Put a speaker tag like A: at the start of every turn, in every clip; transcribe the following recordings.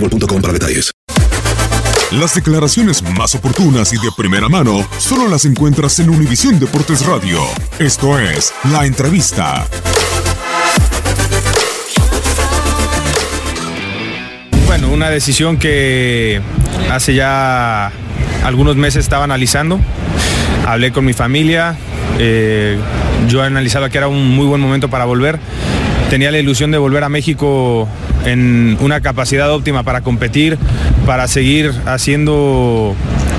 A: boostmobile.com para detalles.
B: Las declaraciones más oportunas y de primera mano solo las encuentras en Univisión Deportes Radio. Esto es La Entrevista.
C: Bueno, una decisión que hace ya algunos meses estaba analizando. Hablé con mi familia. eh, yo analizaba que era un muy buen momento para volver. Tenía la ilusión de volver a México en una capacidad óptima para competir, para seguir haciendo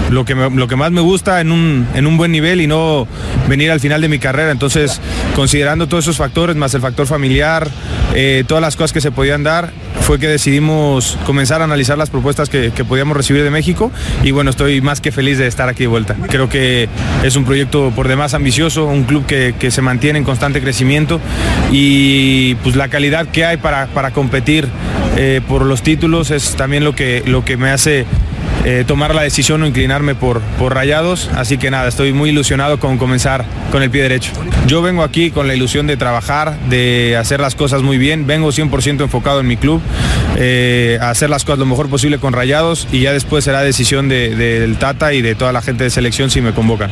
C: lo que, lo que más me gusta en un, en un buen nivel y no venir al final de mi carrera. Entonces, considerando todos esos factores, más el factor familiar, eh, todas las cosas que se podían dar, fue que decidimos comenzar a analizar las propuestas que, podíamos recibir de México y bueno, estoy más que feliz de estar aquí de vuelta. Creo que es un proyecto por demás ambicioso, un club que, que se mantiene en constante crecimiento y pues la calidad que hay para, para competir eh, por los títulos es también lo que, lo que me hace eh, tomar la decisión o inclinarme por, por rayados. Así que nada, estoy muy ilusionado con comenzar con el pie derecho. Yo vengo aquí con la ilusión de trabajar, de hacer las cosas muy bien. Vengo 100% enfocado en mi club, eh, a hacer las cosas lo mejor posible con rayados y ya después será decisión de- del Tata y de toda la gente de selección si me convocan.